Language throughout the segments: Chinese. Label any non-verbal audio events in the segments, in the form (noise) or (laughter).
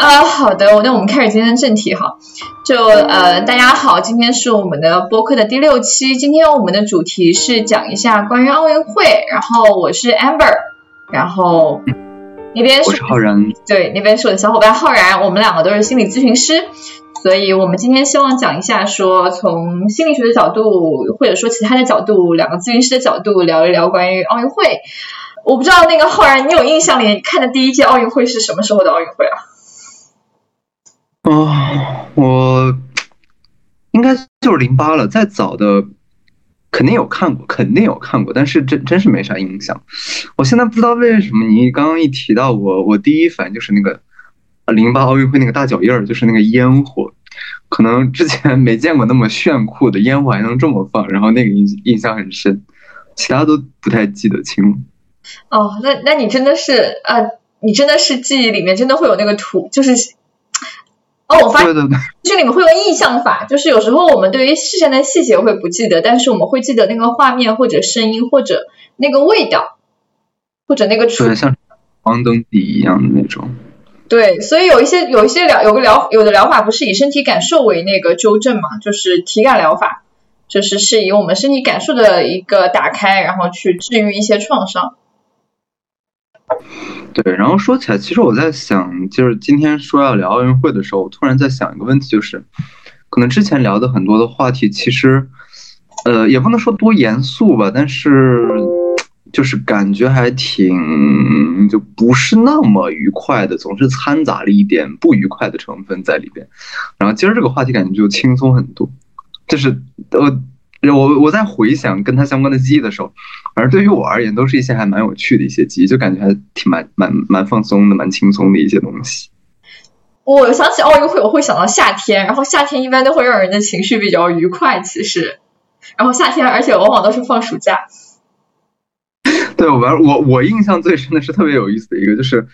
啊，好的，那我们开始今天的正题哈。就呃，大家好，今天是我们的播客的第六期，今天我们的主题是讲一下关于奥运会。然后我是 Amber，然后那边是浩然，对，那边是我的小伙伴浩然，我们两个都是心理咨询师，所以我们今天希望讲一下，说从心理学的角度，或者说其他的角度，两个咨询师的角度聊一聊关于奥运会。我不知道那个浩然，你有印象里看的第一届奥运会是什么时候的奥运会啊？啊，我应该就是零八了，再早的肯定有看过，肯定有看过，但是真真是没啥印象。我现在不知道为什么你刚刚一提到我，我第一反应就是那个零八奥运会那个大脚印儿，就是那个烟火，可能之前没见过那么炫酷的烟火还能这么放，然后那个印印象很深，其他都不太记得清了。哦，那那你真的是呃，你真的是记忆里面真的会有那个图，就是哦，我发现就是你们会用印象法，就是有时候我们对于事件的细节会不记得，但是我们会记得那个画面或者声音或者那个味道或者那个对，像黄灯底一样的那种。对，所以有一些有一些疗有个疗有的疗法不是以身体感受为那个纠正嘛，就是体感疗法，就是是以我们身体感受的一个打开，然后去治愈一些创伤。对，然后说起来，其实我在想，就是今天说要聊奥运会的时候，我突然在想一个问题，就是可能之前聊的很多的话题，其实呃也不能说多严肃吧，但是就是感觉还挺就不是那么愉快的，总是掺杂了一点不愉快的成分在里边。然后今儿这个话题感觉就轻松很多，就是我。我我在回想跟他相关的记忆的时候，反正对于我而言，都是一些还蛮有趣的一些记忆，就感觉还挺蛮蛮蛮放松的，蛮轻松的一些东西。我想起奥运会，我会想到夏天，然后夏天一般都会让人的情绪比较愉快，其实，然后夏天而且往往都是放暑假。(laughs) 对，我我我印象最深的是特别有意思的一个，就是。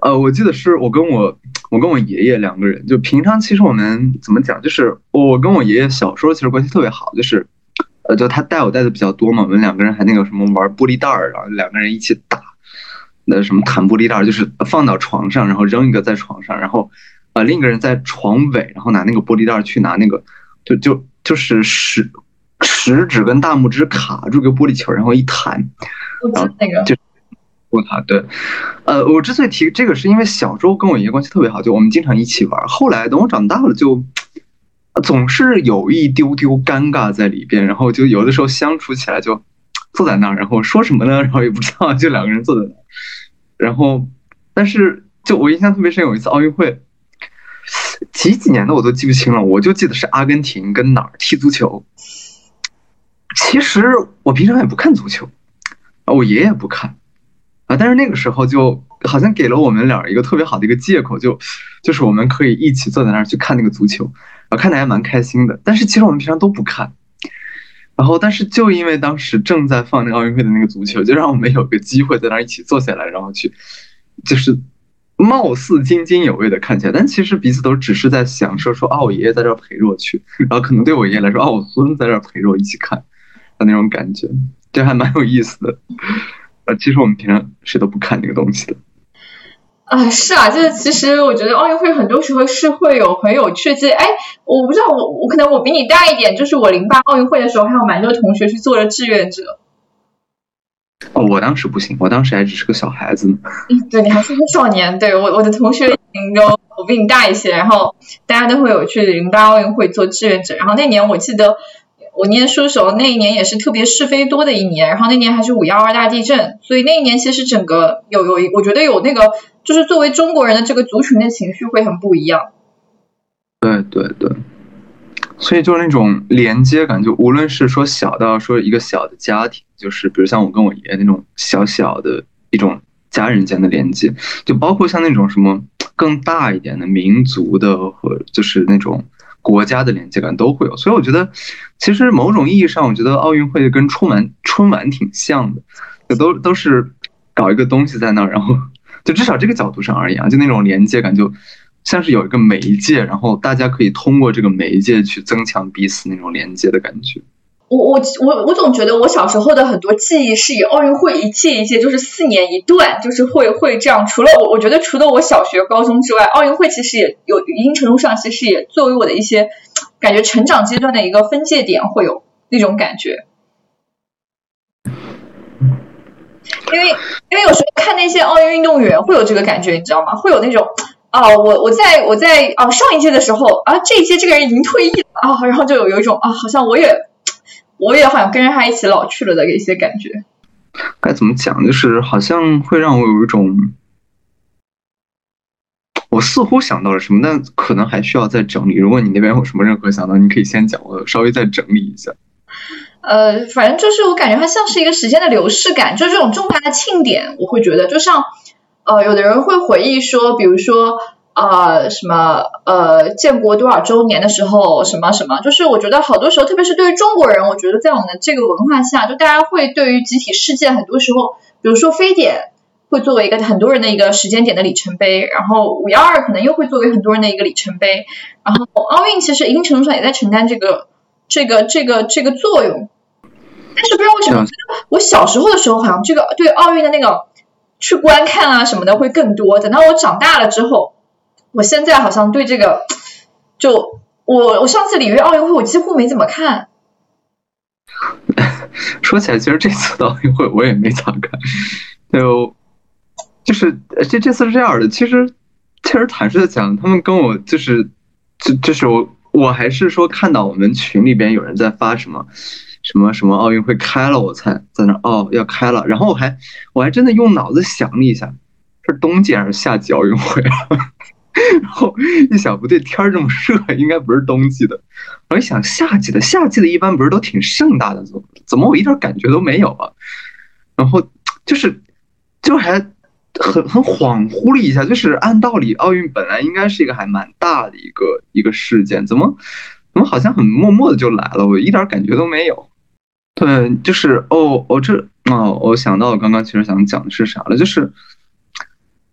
呃，我记得是我跟我我跟我爷爷两个人，就平常其实我们怎么讲，就是我跟我爷爷小时候其实关系特别好，就是呃，就他带我带的比较多嘛，我们两个人还那个什么玩玻璃袋儿，然后两个人一起打，那什么弹玻璃袋儿，就是放到床上，然后扔一个在床上，然后呃另一个人在床尾，然后拿那个玻璃袋儿去拿那个，就就就是食食指跟大拇指卡住个玻璃球，然后一弹，然后那个就。过他对，呃，我之所以提这个，是因为小时候跟我爷爷关系特别好，就我们经常一起玩。后来等我长大了，就总是有一丢丢尴尬在里边，然后就有的时候相处起来就坐在那儿，然后说什么呢？(laughs) 然后也不知道，就两个人坐在那儿。然后，但是就我印象特别深，有一次奥运会，几几年的我都记不清了，我就记得是阿根廷跟哪儿踢足球。其实我平常也不看足球，我爷爷不看。啊！但是那个时候就好像给了我们俩一个特别好的一个借口，就就是我们可以一起坐在那儿去看那个足球，啊，看的还蛮开心的。但是其实我们平常都不看，然后但是就因为当时正在放那个奥运会的那个足球，就让我们有个机会在那儿一起坐下来，然后去就是貌似津津有味的看起来，但其实彼此都只是在享受说，哦，我爷爷在这儿陪着我去，(laughs) 然后可能对我爷爷来说，哦，我孙子在这儿陪着我一起看的那种感觉，这还蛮有意思的。呃，其实我们平常谁都不看这个东西的。啊，是啊，就是其实我觉得奥运会很多时候是会有很有趣的。哎，我不知道，我我可能我比你大一点，就是我零八奥运会的时候，还有蛮多同学去做了志愿者。哦，我当时不行，我当时还只是个小孩子呢。嗯，对你还是个少年。对我我的同学都我比你大一些，然后大家都会有去零八奥运会做志愿者。然后那年我记得。我念书的时候，那一年也是特别是非多的一年，然后那年还是五幺二大地震，所以那一年其实整个有有一，我觉得有那个，就是作为中国人的这个族群的情绪会很不一样。对对对，所以就是那种连接感，就无论是说小到说一个小的家庭，就是比如像我跟我爷爷那种小小的一种家人间的连接，就包括像那种什么更大一点的民族的，或就是那种。国家的连接感都会有，所以我觉得，其实某种意义上，我觉得奥运会跟春晚春晚挺像的，就都都是搞一个东西在那儿，然后 (laughs) 就至少这个角度上而言，就那种连接感，就像是有一个媒介，然后大家可以通过这个媒介去增强彼此那种连接的感觉。我我我我总觉得我小时候的很多记忆是以奥运会一届一届就是四年一段，就是会会这样。除了我，我觉得除了我小学、高中之外，奥运会其实也有一定程度上，其实也作为我的一些感觉成长阶段的一个分界点，会有那种感觉。因为因为有时候看那些奥运运动员会有这个感觉，你知道吗？会有那种啊，我我在我在啊上一届的时候啊，这一届这个人已经退役了啊，然后就有有一种啊，好像我也。我也好像跟着他一起老去了的一些感觉。该怎么讲？就是好像会让我有一种，我似乎想到了什么，但可能还需要再整理。如果你那边有什么任何想到，你可以先讲，我稍微再整理一下。呃，反正就是我感觉它像是一个时间的流逝感，就是这种重大的庆典，我会觉得就像呃，有的人会回忆说，比如说。啊，什么呃，建国多少周年的时候，什么什么，就是我觉得好多时候，特别是对于中国人，我觉得在我们的这个文化下，就大家会对于集体事件，很多时候，比如说非典会作为一个很多人的一个时间点的里程碑，然后五幺二可能又会作为很多人的一个里程碑，然后奥运其实一定程度上也在承担这个这个这个这个作用，但是不知道为什么，我小时候的时候好像这个对奥运的那个去观看啊什么的会更多，等到我长大了之后。我现在好像对这个，就我我上次里约奥运会我几乎没怎么看。(laughs) 说起来，其实这次的奥运会我也没咋看。就就是这这次是这样的，其实其实坦率的讲，他们跟我就是就就是我我还是说看到我们群里边有人在发什么什么什么奥运会开了，我才在那哦要开了，然后我还我还真的用脑子想了一下，是冬季还是夏季奥运会？然后一想不对，天儿这么热，应该不是冬季的。我一想夏季的，夏季的一般不是都挺盛大的，怎么怎么我一点感觉都没有啊？然后就是就还很很恍惚了一下，就是按道理奥运本来应该是一个还蛮大的一个一个事件，怎么怎么好像很默默的就来了，我一点感觉都没有。对，就是哦哦这哦，我想到我刚刚其实想讲的是啥了，就是。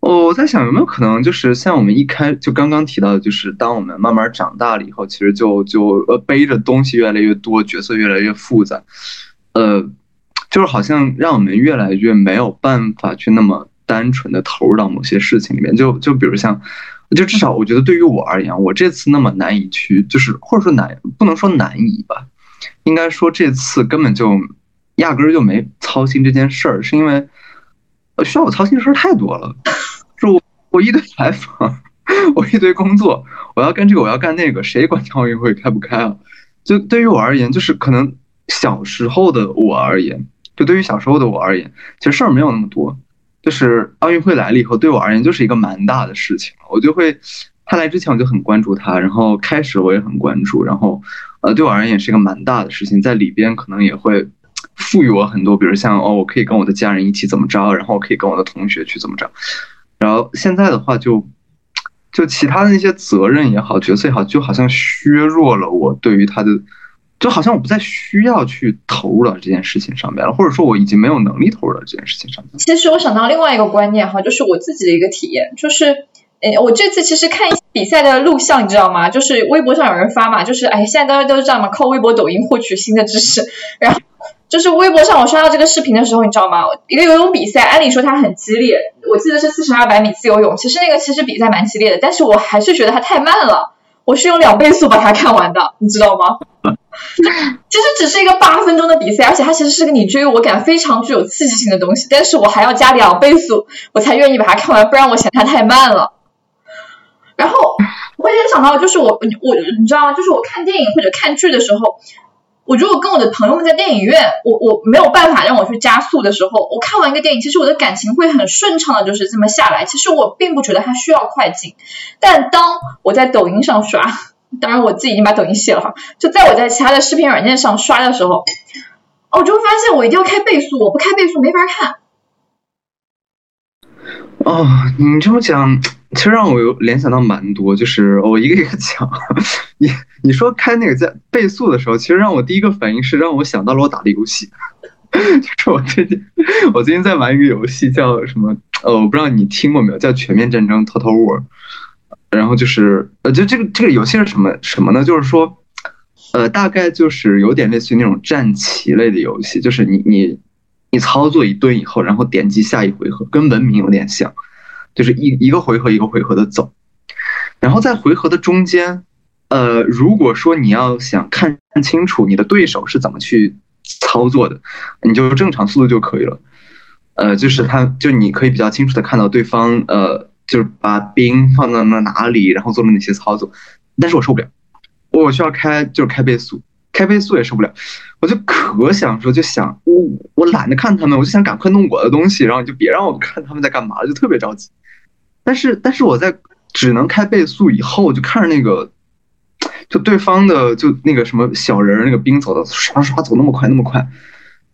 我在想有没有可能，就是像我们一开就刚刚提到的，就是当我们慢慢长大了以后，其实就就呃背着东西越来越多，角色越来越复杂，呃，就是好像让我们越来越没有办法去那么单纯的投入到某些事情里面。就就比如像，就至少我觉得对于我而言，我这次那么难以去，就是或者说难不能说难以吧，应该说这次根本就压根儿就没操心这件事儿，是因为需要我操心的事儿太多了。我一堆采访，我一堆工作，我要干这个，我要干那个，谁管奥运会开不开啊？就对于我而言，就是可能小时候的我而言，就对于小时候的我而言，其实事儿没有那么多。就是奥运会来了以后，对我而言就是一个蛮大的事情。我就会，他来之前我就很关注他，然后开始我也很关注，然后呃，对我而言也是一个蛮大的事情，在里边可能也会赋予我很多，比如像哦，我可以跟我的家人一起怎么着，然后我可以跟我的同学去怎么着。然后现在的话，就就其他的那些责任也好，角色也好，就好像削弱了我对于他的，就好像我不再需要去投入到这件事情上面了，或者说我已经没有能力投入到这件事情上面。其实我想到另外一个观念哈，就是我自己的一个体验，就是，诶，我这次其实看一比赛的录像，你知道吗？就是微博上有人发嘛，就是哎，现在大家都是这样嘛，靠微博、抖音获取新的知识，然后。就是微博上我刷到这个视频的时候，你知道吗？一个游泳比赛，按理说它很激烈，我记得是四乘二百米自由泳。其实那个其实比赛蛮激烈的，但是我还是觉得它太慢了。我是用两倍速把它看完的，你知道吗？(laughs) 其实只是一个八分钟的比赛，而且它其实是个你追我赶非常具有刺激性的东西，但是我还要加两倍速，我才愿意把它看完，不然我嫌它太慢了。然后我也想到，就是我我你知道吗？就是我看电影或者看剧的时候。我如果跟我的朋友们在电影院，我我没有办法让我去加速的时候，我看完一个电影，其实我的感情会很顺畅的，就是这么下来。其实我并不觉得它需要快进，但当我在抖音上刷，当然我自己已经把抖音卸了哈，就在我在其他的视频软件上刷的时候，我就发现我一定要开倍速，我不开倍速没法看。哦，你这么讲。其实让我有联想到蛮多，就是我一个一个讲。你你说开那个在倍速的时候，其实让我第一个反应是让我想到了我打的游戏，(laughs) 就是我最近我最近在玩一个游戏叫什么？呃，我不知道你听过没有，叫《全面战争 Total War》。然后就是呃，就这个这个游戏是什么什么呢？就是说，呃，大概就是有点类似于那种战棋类的游戏，就是你你你操作一顿以后，然后点击下一回合，跟文明有点像，就是一一个回合一个回合的走，然后在回合的中间，呃，如果说你要想看清楚你的对手是怎么去操作的，你就正常速度就可以了，呃，就是他就你可以比较清楚的看到对方，呃，就是把兵放到了哪里，然后做了哪些操作，但是我受不了。我需要开就是开倍速，开倍速也受不了，我就可想说就想我我懒得看他们，我就想赶快弄我的东西，然后就别让我看他们在干嘛，就特别着急。但是但是我在只能开倍速以后，就看着那个就对方的就那个什么小人那个兵走的刷刷走那么快那么快，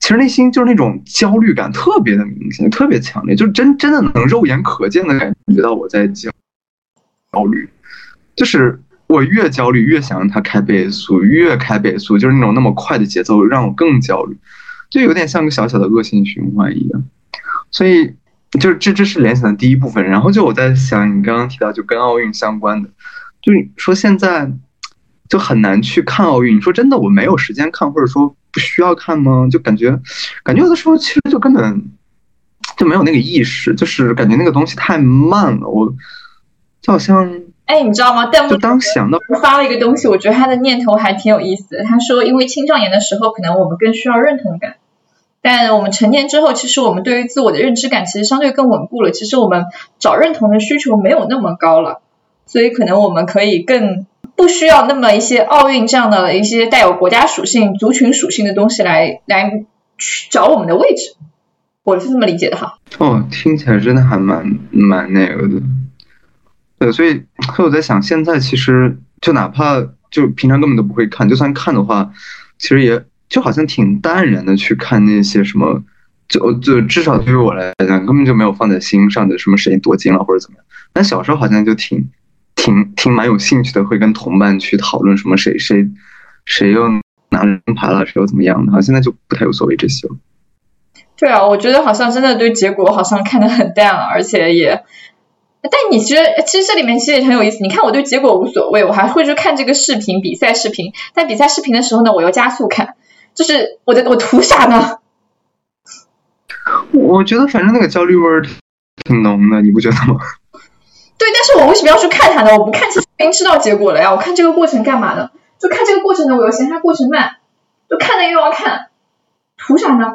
其实内心就是那种焦虑感特别的明显，特别强烈，就真真的能肉眼可见的感觉到我在焦焦虑，就是。我越焦虑，越想让它开倍速，越开倍速，就是那种那么快的节奏让我更焦虑，就有点像个小小的恶性循环一样。所以，就是这这是联想的第一部分。然后就我在想，你刚刚提到就跟奥运相关的，就你说现在就很难去看奥运。你说真的，我没有时间看，或者说不需要看吗？就感觉，感觉有的时候其实就根本就没有那个意识，就是感觉那个东西太慢了，我就好像。哎，你知道吗？弹幕当想到发了一个东西，我觉得他的念头还挺有意思的。他说，因为青少年的时候，可能我们更需要认同感，但我们成年之后，其实我们对于自我的认知感其实相对更稳固了。其实我们找认同的需求没有那么高了，所以可能我们可以更不需要那么一些奥运这样的一些带有国家属性、族群属性的东西来来去找我们的位置。我是这么理解的哈。哦，听起来真的还蛮蛮那个的。对，所以，所以我在想，现在其实就哪怕就平常根本都不会看，就算看的话，其实也就好像挺淡然的去看那些什么，就就至少对于我来讲，根本就没有放在心上的什么谁夺金了或者怎么样。但小时候好像就挺挺挺蛮有兴趣的，会跟同伴去讨论什么谁谁谁又拿了金牌了，谁又怎么样的。好现在就不太有所谓这些了。对啊，我觉得好像真的对结果好像看得很淡了，而且也。但你其实其实这里面其实也很有意思。你看我对结果无所谓，我还会去看这个视频比赛视频。但比赛视频的时候呢，我要加速看，就是我的我图啥呢？我觉得反正那个焦虑味儿挺浓的，你不觉得吗？(laughs) 对，但是我为什么要去看它呢？我不看已经知道结果了呀，我看这个过程干嘛呢？就看这个过程呢，我又嫌它过程慢，就看了又要看，图啥呢？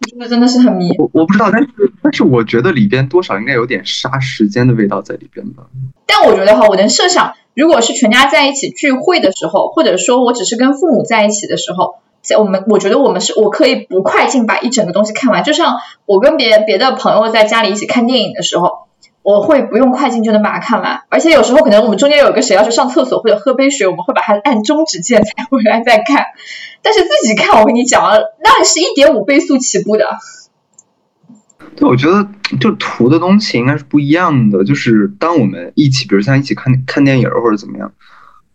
(tsk) 真的真的是很迷，我我不知道，但是但是我觉得里边多少应该有点杀时间的味道在里边吧。但我觉得哈，我能设想，如果是全家在一起聚会的时候，或者说我只是跟父母在一起的时候，在在我们我觉得我们是我可以不快进把一整个东西看完，就像我跟别别的朋友在家里一起看电影的时候，我会不用快进就能把它看完。而且有时候可能我们中间有个谁要去上厕所或者喝杯水，我们会把它按中止键才回来再看。但是自己看，我跟你讲啊，那是一点五倍速起步的。对，我觉得就图的东西应该是不一样的。就是当我们一起，比如像一起看看电影或者怎么样，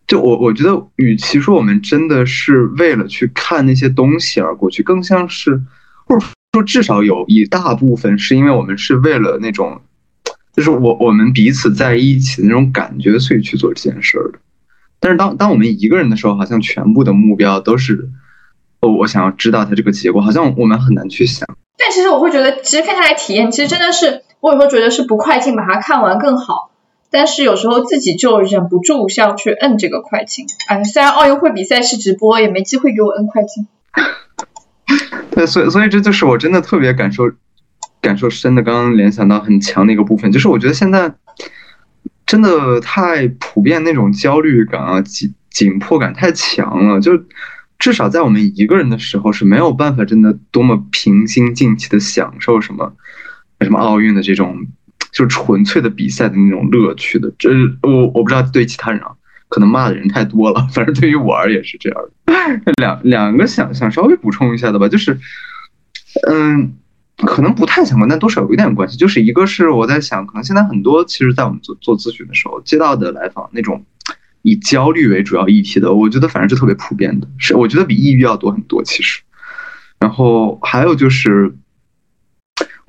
就我我觉得，与其说我们真的是为了去看那些东西而过去，更像是，或者说至少有一大部分是因为我们是为了那种，就是我我们彼此在一起的那种感觉，所以去做这件事儿的。但是当当我们一个人的时候，好像全部的目标都是，哦，我想要知道它这个结果，好像我们很难去想。但其实我会觉得，其实看下来体验，其实真的是我有时候觉得是不快进把它看完更好。但是有时候自己就忍不住想去摁这个快进。哎，虽然奥运会比赛是直播，也没机会给我摁快进。(laughs) 对，所以所以这就是我真的特别感受感受深的，刚刚联想到很强的一个部分，就是我觉得现在。真的太普遍，那种焦虑感啊、紧紧迫感太强了。就至少在我们一个人的时候是没有办法真的多么平心静气的享受什么什么奥运的这种就纯粹的比赛的那种乐趣的。这我我不知道对其他人啊，可能骂的人太多了。反正对于我而言是这样的。两两个想想稍微补充一下的吧，就是嗯。可能不太相关，但多少有一点关系。就是一个是我在想，可能现在很多其实，在我们做做咨询的时候接到的来访，那种以焦虑为主要议题的，我觉得反正是特别普遍的，是我觉得比抑郁要多很多。其实，然后还有就是，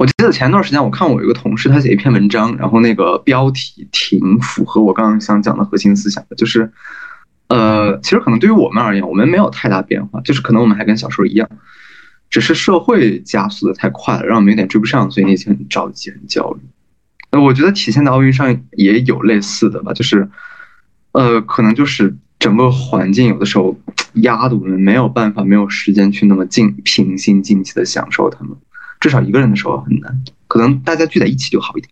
我记得前段时间我看我一个同事他写一篇文章，然后那个标题挺符合我刚刚想讲的核心思想的，就是呃，其实可能对于我们而言，我们没有太大变化，就是可能我们还跟小时候一样，只是社会加速的太快了，让我们有点追不上，所以那些很着急、很焦虑。呃，我觉得体现在奥运上也有类似的吧，就是呃，可能就是整个环境有的时候压得我们没有办法、没有时间去那么静、平心静气的享受他们。至少一个人的时候很难，可能大家聚在一起就好一点。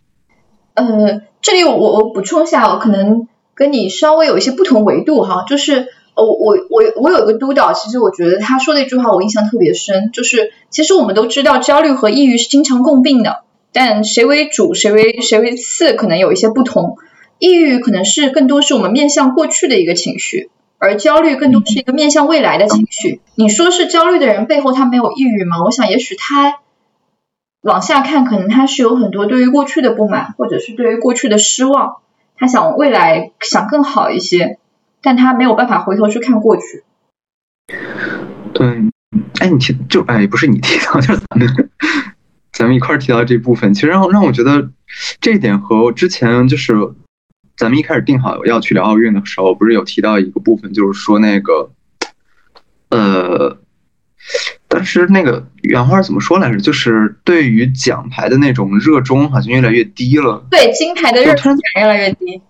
呃，这里我我补充一下，我可能跟你稍微有一些不同维度哈，就是呃我我我有一个督导，其实我觉得他说的一句话我印象特别深，就是其实我们都知道焦虑和抑郁是经常共病的，但谁为主谁为谁为次可能有一些不同。抑郁可能是更多是我们面向过去的一个情绪，而焦虑更多是一个面向未来的情绪。你说是焦虑的人背后他没有抑郁吗？我想也许他。往下看，可能他是有很多对于过去的不满，或者是对于过去的失望，他想未来想更好一些，但他没有办法回头去看过去。对，哎，你提就哎，不是你提到，就是咱们咱们一块儿提到这部分，其实让让我觉得这一点和之前就是咱们一开始定好要去聊奥运的时候，不是有提到一个部分，就是说那个呃。但是那个原话怎么说来着？就是对于奖牌的那种热衷好像越来越低了。对金牌的热衷感越来越低。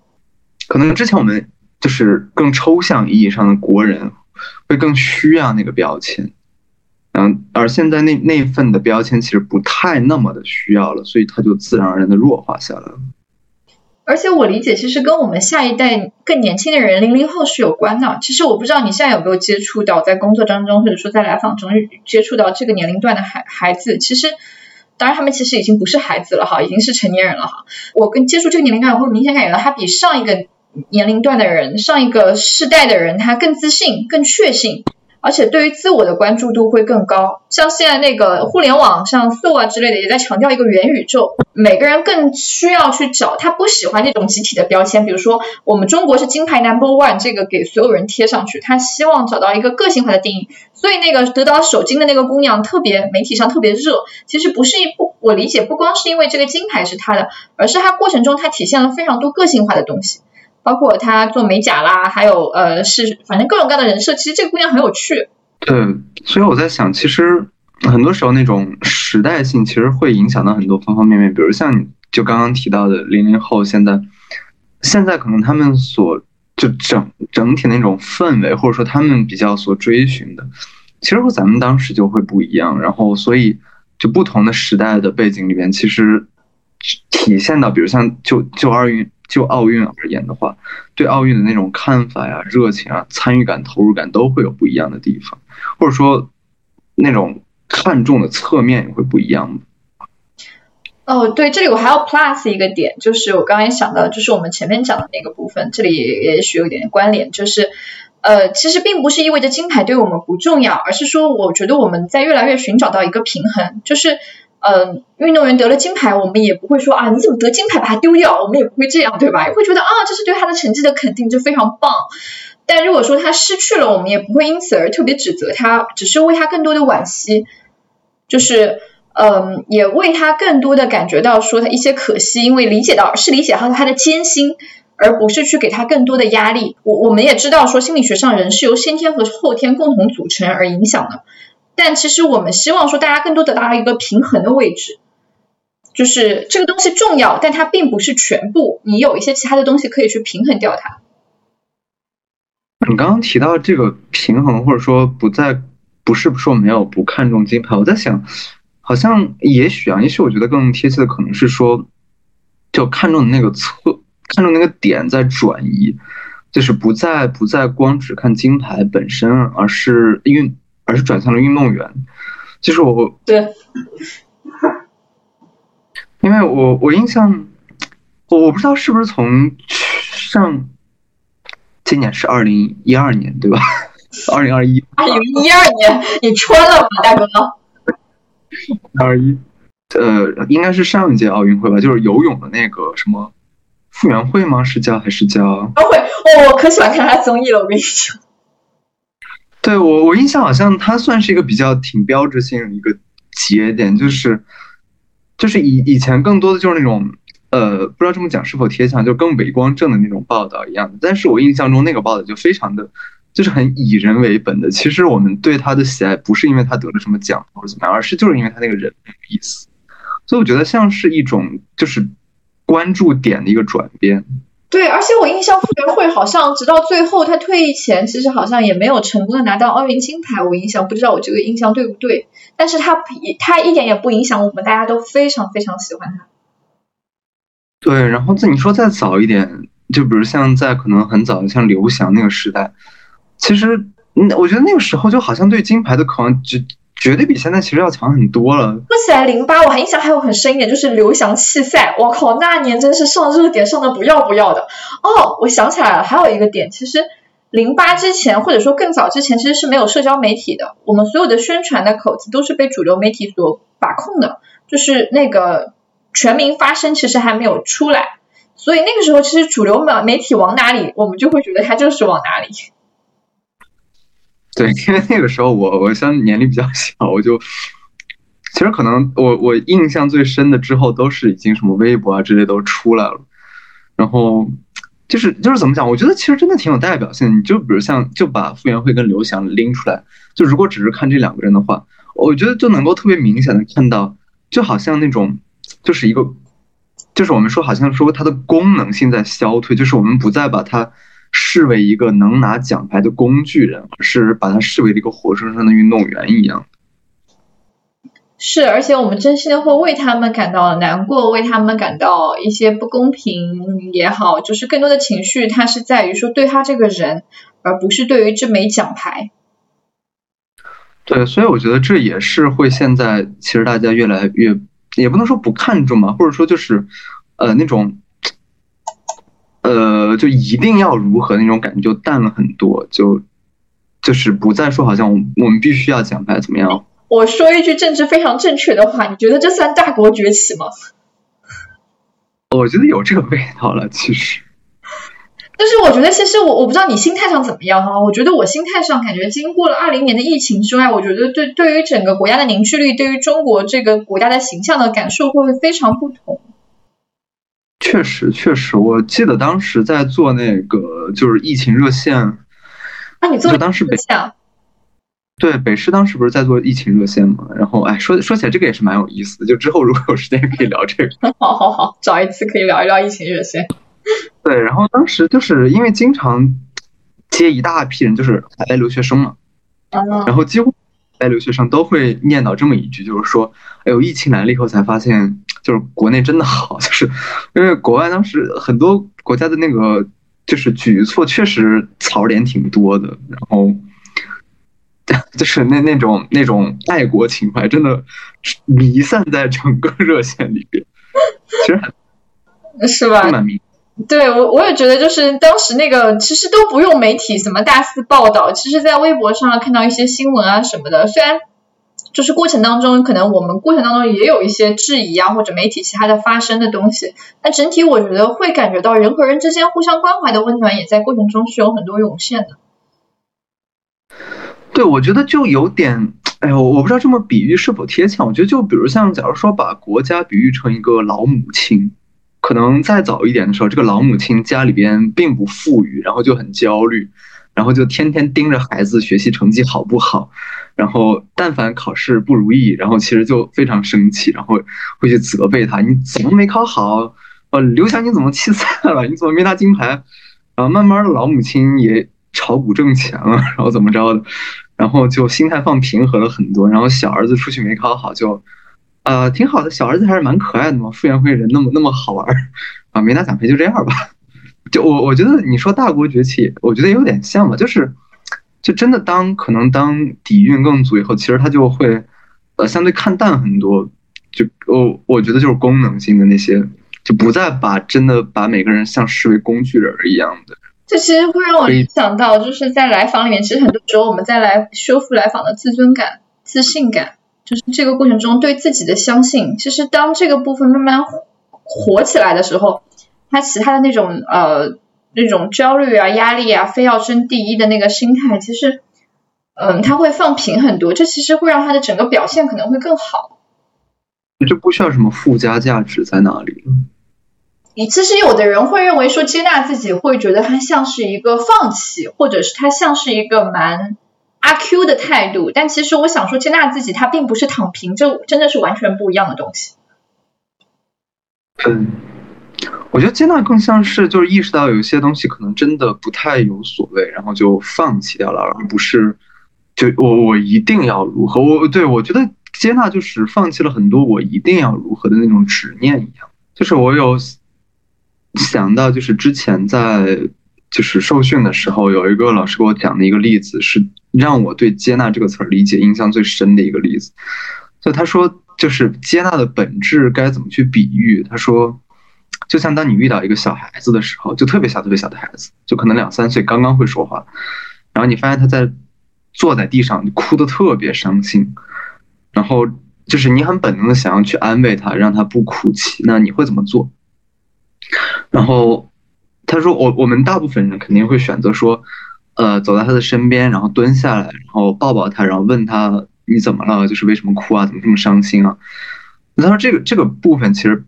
可能之前我们就是更抽象意义上的国人，会更需要那个标签，嗯，而现在那那份的标签其实不太那么的需要了，所以它就自然而然的弱化下来了。而且我理解，其实跟我们下一代更年轻的人，零零后是有关的。其实我不知道你现在有没有接触到，在工作当中，或者说在来访中接触到这个年龄段的孩孩子。其实，当然他们其实已经不是孩子了哈，已经是成年人了哈。我跟接触这个年龄段，我会明显感觉到他比上一个年龄段的人，上一个世代的人，他更自信、更确信。而且对于自我的关注度会更高，像现在那个互联网，像 So 啊之类的，也在强调一个元宇宙。每个人更需要去找，他不喜欢那种集体的标签，比如说我们中国是金牌 Number One，这个给所有人贴上去，他希望找到一个个性化的定义。所以那个得到首金的那个姑娘，特别媒体上特别热，其实不是一不，我理解不光是因为这个金牌是她的，而是她过程中她体现了非常多个性化的东西。包括她做美甲啦，还有呃是反正各种各样的人设，其实这个姑娘很有趣。对，所以我在想，其实很多时候那种时代性其实会影响到很多方方面面。比如像你就刚刚提到的零零后，现在现在可能他们所就整整体那种氛围，或者说他们比较所追寻的，其实和咱们当时就会不一样。然后所以就不同的时代的背景里面，其实体现到，比如像就就二运。就奥运而言的话，对奥运的那种看法呀、热情啊、参与感、投入感都会有不一样的地方，或者说那种看重的侧面也会不一样。哦，对，这里我还要 plus 一个点，就是我刚刚也想到，就是我们前面讲的那个部分，这里也许有一点关联，就是呃，其实并不是意味着金牌对我们不重要，而是说我觉得我们在越来越寻找到一个平衡，就是。嗯，运动员得了金牌，我们也不会说啊，你怎么得金牌把它丢掉？我们也不会这样，对吧？也会觉得啊，这是对他的成绩的肯定，就非常棒。但如果说他失去了，我们也不会因此而特别指责他，只是为他更多的惋惜，就是嗯，也为他更多的感觉到说他一些可惜，因为理解到是理解到他的艰辛，而不是去给他更多的压力。我我们也知道说心理学上人是由先天和后天共同组成而影响的。但其实我们希望说，大家更多得到一个平衡的位置，就是这个东西重要，但它并不是全部。你有一些其他的东西可以去平衡掉它。你刚刚提到这个平衡，或者说不在，不是说没有不看重金牌。我在想，好像也许啊，也许我觉得更贴切的可能是说，就看重的那个侧，看重那个点在转移，就是不再不再光只看金牌本身，而是因为。而是转向了运动员，其实我对，因为我我印象，我我不知道是不是从上今年是二零一二年对吧？二零二一，二零一二年，你穿了吗，大哥？二一，呃，应该是上一届奥运会吧，就是游泳的那个什么傅园慧吗？是叫还是叫？会哦，我可喜欢看他综艺了，我跟你讲。对我，我印象好像他算是一个比较挺标志性的一个节点，就是，就是以以前更多的就是那种呃，不知道这么讲是否贴切，就更伪光正的那种报道一样的。但是我印象中那个报道就非常的，就是很以人为本的。其实我们对他的喜爱不是因为他得了什么奖或者怎么样，而是就是因为他那个人的意思。所以我觉得像是一种就是关注点的一个转变。对，而且我印象傅园慧好像直到最后他退役前，其实好像也没有成功的拿到奥运金牌。我印象不知道我这个印象对不对？但是他他一点也不影响我们，大家都非常非常喜欢他。对，然后在你说再早一点，就比如像在可能很早的像刘翔那个时代，其实嗯，我觉得那个时候就好像对金牌的渴望，绝绝对比现在其实要强很多了。说起来零八，我还印象还有很深一点，就是刘翔弃赛，我靠，那年真是上热点上的不要不要的。哦，我想起来了，还有一个点，其实零八之前或者说更早之前，其实是没有社交媒体的，我们所有的宣传的口子都是被主流媒体所把控的，就是那个。全民发声其实还没有出来，所以那个时候其实主流媒媒体往哪里，我们就会觉得它就是往哪里。对，(laughs) 因为那个时候我我像年龄比较小，我就其实可能我我印象最深的之后都是已经什么微博啊之类都出来了，然后就是就是怎么讲，我觉得其实真的挺有代表性。你就比如像就把傅园慧跟刘翔拎出来，就如果只是看这两个人的话，我觉得就能够特别明显的看到，就好像那种。就是一个，就是我们说，好像说它的功能性在消退，就是我们不再把它视为一个能拿奖牌的工具人，而是把他视为一个活生生的运动员一样。是，而且我们真心的会为他们感到难过，为他们感到一些不公平也好，就是更多的情绪，它是在于说对他这个人，而不是对于这枚奖牌。对，所以我觉得这也是会现在其实大家越来越。也不能说不看重嘛，或者说就是，呃，那种，呃，就一定要如何那种感觉就淡了很多，就就是不再说好像我们必须要奖牌怎么样。我说一句政治非常正确的话，你觉得这算大国崛起吗？(laughs) 我觉得有这个味道了，其实。但是我觉得，其实我我不知道你心态上怎么样哈。我觉得我心态上感觉，经过了二零年的疫情之外，我觉得对对于整个国家的凝聚力，对于中国这个国家的形象的感受会非常不同。确实，确实，我记得当时在做那个就是疫情热线。啊，你做当时北对北师当时不是在做疫情热线嘛？然后哎，说说起来这个也是蛮有意思的。就之后如果有时间可以聊这个。(laughs) 好好好，找一次可以聊一聊疫情热线。(laughs) 对，然后当时就是因为经常接一大批人，就是海外留学生嘛，然后几乎海外留学生都会念叨这么一句，就是说，哎呦，疫情来了以后才发现，就是国内真的好，(laughs) 就是因为国外当时很多国家的那个就是举措确实槽点挺多的，然后 (laughs) 就是那那种那种爱国情怀真的弥散在整个 (laughs) 热线里边，其实是吧？对我，我也觉得，就是当时那个，其实都不用媒体什么大肆报道，其实，在微博上看到一些新闻啊什么的，虽然就是过程当中，可能我们过程当中也有一些质疑啊，或者媒体其他的发生的东西，但整体我觉得会感觉到人和人之间互相关怀的温暖，也在过程中是有很多涌现的。对，我觉得就有点，哎呦，我不知道这么比喻是否贴切。我觉得就比如像，假如说把国家比喻成一个老母亲。可能再早一点的时候，这个老母亲家里边并不富裕，然后就很焦虑，然后就天天盯着孩子学习成绩好不好，然后但凡考试不如意，然后其实就非常生气，然后会去责备他，你怎么没考好？呃，刘翔你怎么弃赛了？你怎么没拿金牌？然后慢慢的老母亲也炒股挣钱了，然后怎么着的？然后就心态放平和了很多，然后小儿子出去没考好就。呃，挺好的，小儿子还是蛮可爱的嘛。傅园慧人那么那么好玩啊，没拿奖牌就这样吧。就我我觉得你说大国崛起，我觉得有点像吧，就是就真的当可能当底蕴更足以后，其实他就会呃相对看淡很多。就我我觉得就是功能性的那些，就不再把真的把每个人像视为工具人一样的。这其实会让我想到，就是在来访里面，其实很多时候我们在来修复来访的自尊感、自信感。就是这个过程中对自己的相信，其实当这个部分慢慢火起来的时候，他其他的那种呃那种焦虑啊、压力啊、非要争第一的那个心态，其实嗯他会放平很多，这其实会让他的整个表现可能会更好。就不需要什么附加价值在哪里你其实有的人会认为说接纳自己，会觉得他像是一个放弃，或者是他像是一个蛮阿 Q 的态度。但其实我想说，接纳自己他并不是躺平，这真的是完全不一样的东西。嗯，我觉得接纳更像是就是意识到有一些东西可能真的不太有所谓，然后就放弃掉了，而不是就我我一定要如何？我对我觉得接纳就是放弃了很多我一定要如何的那种执念一样。就是我有想到，就是之前在就是受训的时候，有一个老师给我讲的一个例子，是让我对接纳这个词儿理解印象最深的一个例子。就他说。就是接纳的本质该怎么去比喻？他说，就像当你遇到一个小孩子的时候，就特别小、特别小的孩子，就可能两三岁，刚刚会说话，然后你发现他在坐在地上哭的特别伤心，然后就是你很本能的想要去安慰他，让他不哭泣，那你会怎么做？然后他说，我我们大部分人肯定会选择说，呃，走到他的身边，然后蹲下来，然后抱抱他，然后问他。你怎么了？就是为什么哭啊？怎么这么伤心啊？他说这个这个部分其实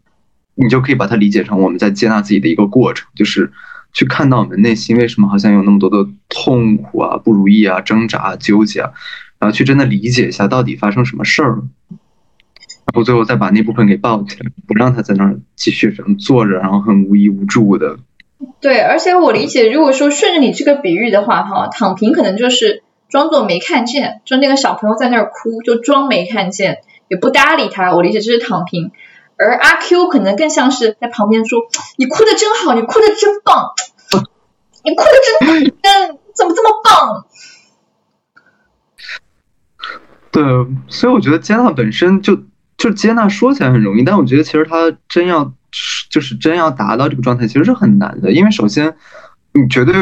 你就可以把它理解成我们在接纳自己的一个过程，就是去看到我们内心为什么好像有那么多的痛苦啊、不如意啊、挣扎、纠结啊，然后去真的理解一下到底发生什么事儿了，然后最后再把那部分给抱起来，不让他在那儿继续这样坐着，然后很无依无助的。对，而且我理解，如果说顺着你这个比喻的话，哈，躺平可能就是。装作没看见，就那个小朋友在那儿哭，就装没看见，也不搭理他。我理解这是躺平，而阿 Q 可能更像是在旁边说：“你哭的真好，你哭的真棒，你哭的真真怎么这么棒？”对，所以我觉得接纳本身就就接纳说起来很容易，但我觉得其实他真要就是真要达到这个状态，其实是很难的，因为首先你绝对。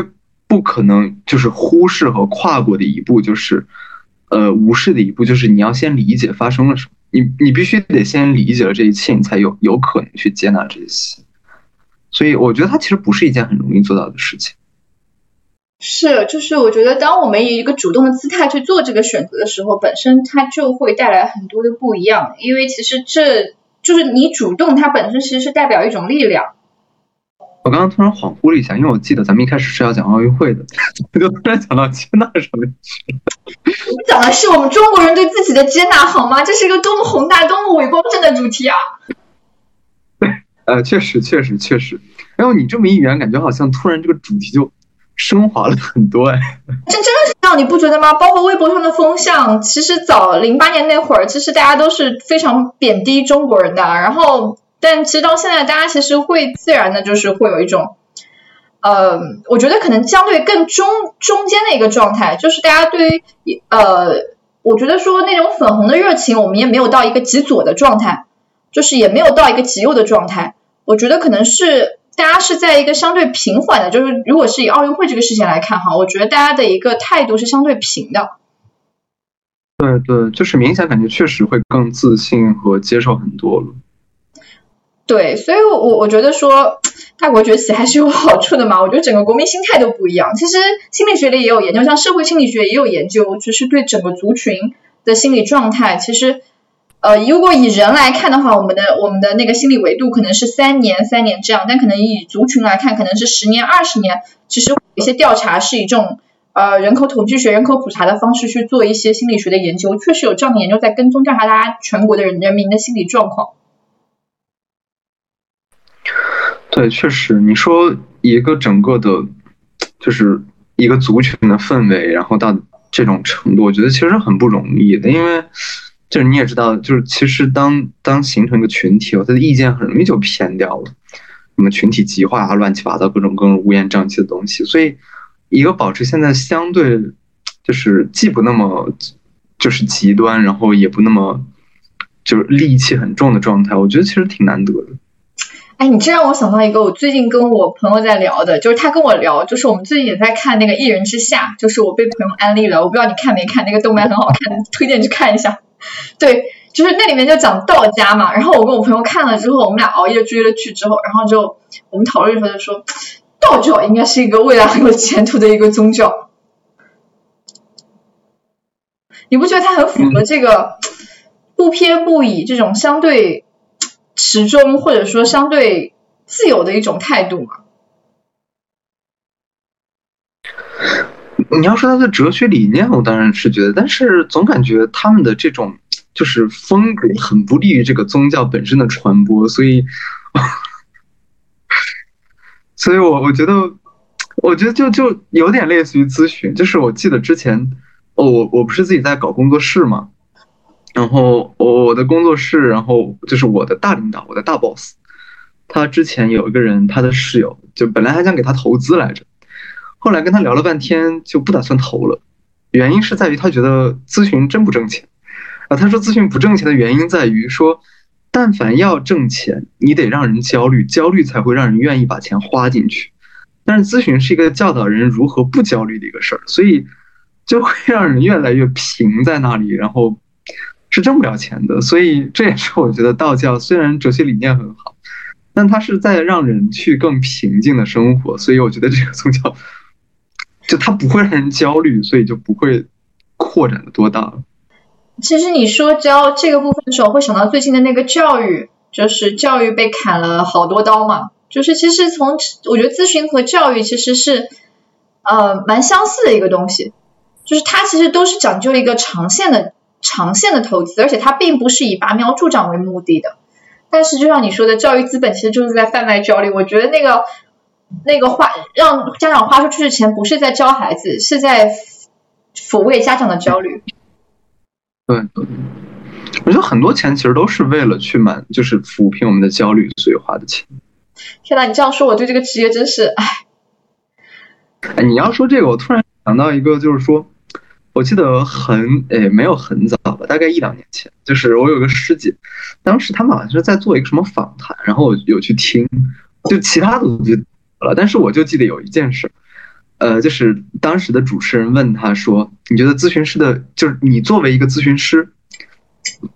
不可能，就是忽视和跨过的一步，就是，呃，无视的一步，就是你要先理解发生了什么，你你必须得先理解了这一切，你才有有可能去接纳这些。所以我觉得它其实不是一件很容易做到的事情。是，就是我觉得当我们以一个主动的姿态去做这个选择的时候，本身它就会带来很多的不一样，因为其实这就是你主动，它本身其实是代表一种力量。我刚刚突然恍惚了一下，因为我记得咱们一开始是要讲奥运会的，我就突然讲到接纳上面去了。讲的是我们中国人对自己的接纳，好吗？这是一个多么宏大、多么伟光正的主题啊！(laughs) 对，呃，确实，确实，确实。然后你这么一圆，感觉好像突然这个主题就升华了很多哎。(laughs) 这真的是这样，你不觉得吗？包括微博上的风向，其实早零八年那会儿，其实大家都是非常贬低中国人的，然后。但其实到现在，大家其实会自然的，就是会有一种，呃，我觉得可能相对更中中间的一个状态，就是大家对于呃，我觉得说那种粉红的热情，我们也没有到一个极左的状态，就是也没有到一个极右的状态。我觉得可能是大家是在一个相对平缓的，就是如果是以奥运会这个事情来看哈，我觉得大家的一个态度是相对平的。对对，就是明显感觉确实会更自信和接受很多了。对，所以，我我觉得说大国崛起还是有好处的嘛。我觉得整个国民心态都不一样。其实心理学里也有研究，像社会心理学也有研究，就是对整个族群的心理状态。其实，呃，如果以人来看的话，我们的我们的那个心理维度可能是三年三年这样，但可能以族群来看，可能是十年二十年。其实有一些调查是以这种呃人口统计学、人口普查的方式去做一些心理学的研究，确实有这样的研究在跟踪调查大家全国的人人民的心理状况。对，确实，你说一个整个的，就是一个族群的氛围，然后到这种程度，我觉得其实很不容易的，因为就是你也知道，就是其实当当形成一个群体，他的意见很容易就偏掉了，什么群体极化啊，乱七八糟各种各种乌烟瘴气的东西，所以一个保持现在相对就是既不那么就是极端，然后也不那么就是戾气很重的状态，我觉得其实挺难得的。哎，你这让我想到一个，我最近跟我朋友在聊的，就是他跟我聊，就是我们最近也在看那个《一人之下》，就是我被朋友安利了，我不知道你看没看，那个动漫很好看，推荐去看一下。对，就是那里面就讲道家嘛，然后我跟我朋友看了之后，我们俩熬夜追了剧之后，然后就我们讨论的时候就说，道教应该是一个未来很有前途的一个宗教。你不觉得它很符合这个不偏不倚这种相对？时钟或者说相对自由的一种态度嘛。你要说他的哲学理念，我当然是觉得，但是总感觉他们的这种就是风格很不利于这个宗教本身的传播，所以，所以我我觉得，我觉得就就有点类似于咨询，就是我记得之前，哦，我我不是自己在搞工作室嘛，然后我我的工作室，然后就是我的大领导，我的大 boss，他之前有一个人，他的室友就本来还想给他投资来着。后来跟他聊了半天，就不打算投了。原因是在于他觉得咨询真不挣钱啊。他说咨询不挣钱的原因在于说，但凡要挣钱，你得让人焦虑，焦虑才会让人愿意把钱花进去。但是咨询是一个教导人如何不焦虑的一个事儿，所以就会让人越来越平在那里，然后是挣不了钱的。所以这也是我觉得道教虽然哲学理念很好，但它是在让人去更平静的生活。所以我觉得这个宗教。就它不会让人焦虑，所以就不会扩展的多大。其实你说教这个部分的时候，会想到最近的那个教育，就是教育被砍了好多刀嘛。就是其实从我觉得咨询和教育其实是呃蛮相似的一个东西，就是它其实都是讲究一个长线的长线的投资，而且它并不是以拔苗助长为目的的。但是就像你说的，教育资本其实就是在贩卖焦虑。我觉得那个。那个花让家长花出去的钱，不是在教孩子，是在抚慰家长的焦虑。对，我觉得很多钱其实都是为了去满，就是抚平我们的焦虑，所以花的钱。天呐，你这样说，我对这个职业真是唉。哎，你要说这个，我突然想到一个，就是说，我记得很诶，没有很早吧，大概一两年前，就是我有个师姐，当时他们好像是在做一个什么访谈，然后我有去听，就其他的我就。了，但是我就记得有一件事，呃，就是当时的主持人问他说：“你觉得咨询师的，就是你作为一个咨询师，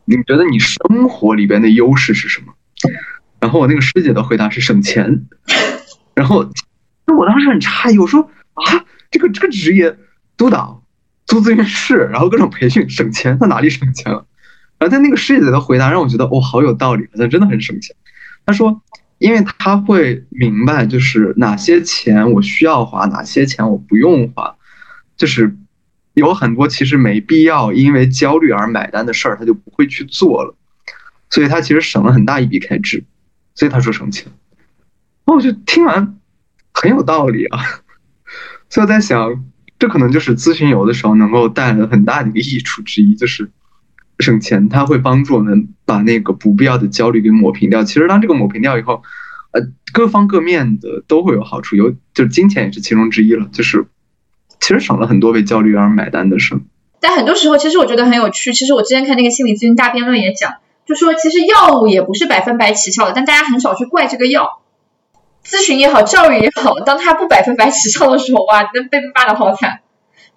你觉得你生活里边的优势是什么？”然后我那个师姐的回答是省钱。然后，那我当时很诧异，我说：“啊，这个这个职业，督导、做咨询室，然后各种培训，省钱，他哪里省钱了？”然后他那个师姐的回答让我觉得，哦，好有道理，好像真的很省钱。他说。因为他会明白，就是哪些钱我需要花，哪些钱我不用花，就是有很多其实没必要因为焦虑而买单的事儿，他就不会去做了，所以他其实省了很大一笔开支，所以他说省钱。那我就听完很有道理啊，(laughs) 所以我在想，这可能就是咨询有的时候能够带来很大的一个益处之一，就是。省钱，它会帮助我们把那个不必要的焦虑给抹平掉。其实，当这个抹平掉以后，呃，各方各面的都会有好处，有就是金钱也是其中之一了。就是其实省了很多为焦虑而买单的事。但很多时候，其实我觉得很有趣。其实我之前看那个心理咨询大辩论也讲，就说其实药物也不是百分百起效的，但大家很少去怪这个药。咨询也好，教育也好，当它不百分百起效的时候，哇，那被骂的好惨。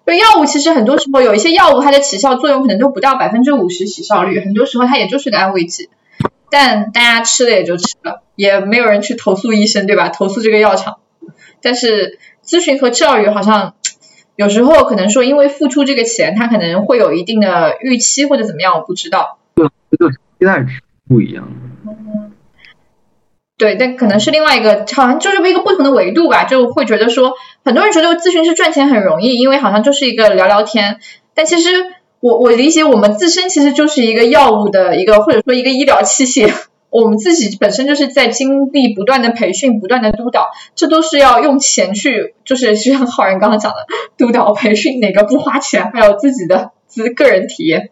就药物其实很多时候有一些药物它的起效作用可能都不到百分之五十起效率，很多时候它也就是个安慰剂，但大家吃了也就吃了，也没有人去投诉医生，对吧？投诉这个药厂。但是咨询和教育好像有时候可能说因为付出这个钱，他可能会有一定的预期或者怎么样，我不知道。对，这个期待值不一样的。对，但可能是另外一个，好像就是一个不同的维度吧，就会觉得说，很多人觉得咨询师赚钱很容易，因为好像就是一个聊聊天。但其实我我理解，我们自身其实就是一个药物的一个，或者说一个医疗器械，我们自己本身就是在经历不断的培训、不断的督导，这都是要用钱去，就是 (laughs) 就像浩然刚刚讲的，督导培训哪个不花钱，还有自己的自个人体验。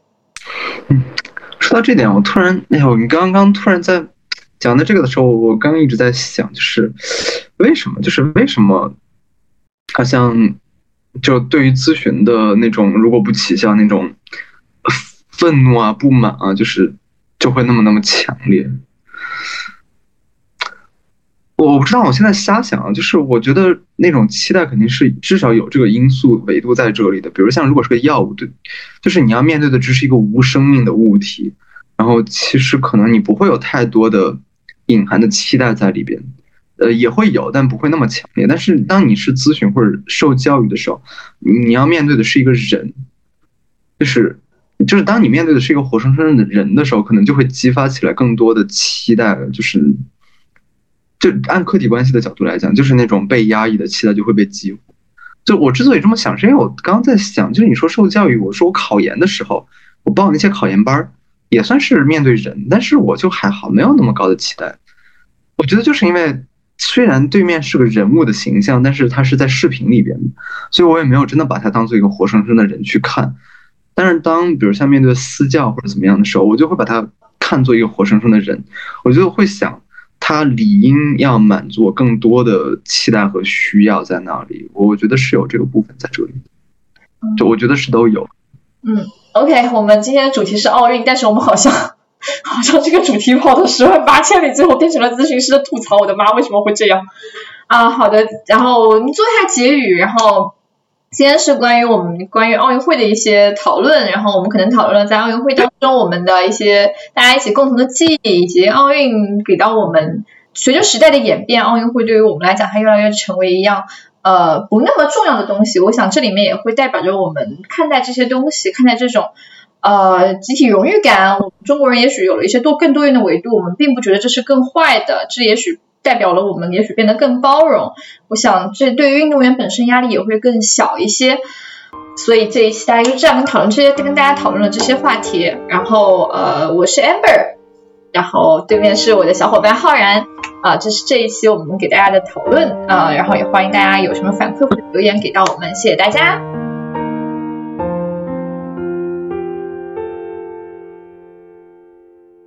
嗯，说到这点，我突然，哎呦，你刚刚突然在。讲到这个的时候，我刚刚一直在想，就是为什么，就是为什么，好像就对于咨询的那种，如果不起效，那种愤怒啊、不满啊，就是就会那么那么强烈。我我不知道，我现在瞎想啊，就是我觉得那种期待肯定是至少有这个因素维度在这里的。比如像如果是个药物，对，就是你要面对的只是一个无生命的物体，然后其实可能你不会有太多的。隐含的期待在里边，呃，也会有，但不会那么强烈。但是当你是咨询或者受教育的时候，你要面对的是一个人，就是就是当你面对的是一个活生生的人的时候，可能就会激发起来更多的期待，就是就按客体关系的角度来讲，就是那种被压抑的期待就会被激活。就我之所以这么想，是因为我刚刚在想，就是你说受教育，我说我考研的时候，我报那些考研班儿，也算是面对人，但是我就还好，没有那么高的期待。我觉得就是因为虽然对面是个人物的形象，但是他是在视频里边的，所以我也没有真的把他当做一个活生生的人去看。但是当比如像面对私教或者怎么样的时候，我就会把他看作一个活生生的人，我就会想。他理应要满足我更多的期待和需要在那里，我觉得是有这个部分在这里，就我觉得是都有。嗯，OK，我们今天的主题是奥运，但是我们好像好像这个主题跑的十万八千里，最后变成了咨询师的吐槽。我的妈，为什么会这样？啊，好的，然后我们做一下结语，然后。今天是关于我们关于奥运会的一些讨论，然后我们可能讨论了在奥运会当中我们的一些大家一起共同的记忆，以及奥运给到我们随着时代的演变，奥运会对于我们来讲它越来越成为一样呃不那么重要的东西。我想这里面也会代表着我们看待这些东西，看待这种呃集体荣誉感。我们中国人也许有了一些多更多元的维度，我们并不觉得这是更坏的，这也许。代表了我们也许变得更包容，我想这对于运动员本身压力也会更小一些。所以这一期大家就这样跟讨论这些，跟大家讨论了这些话题。然后呃，我是 Amber，然后对面是我的小伙伴浩然。啊，这是这一期我们给大家的讨论。啊，然后也欢迎大家有什么反馈或者留言给到我们，谢谢大家。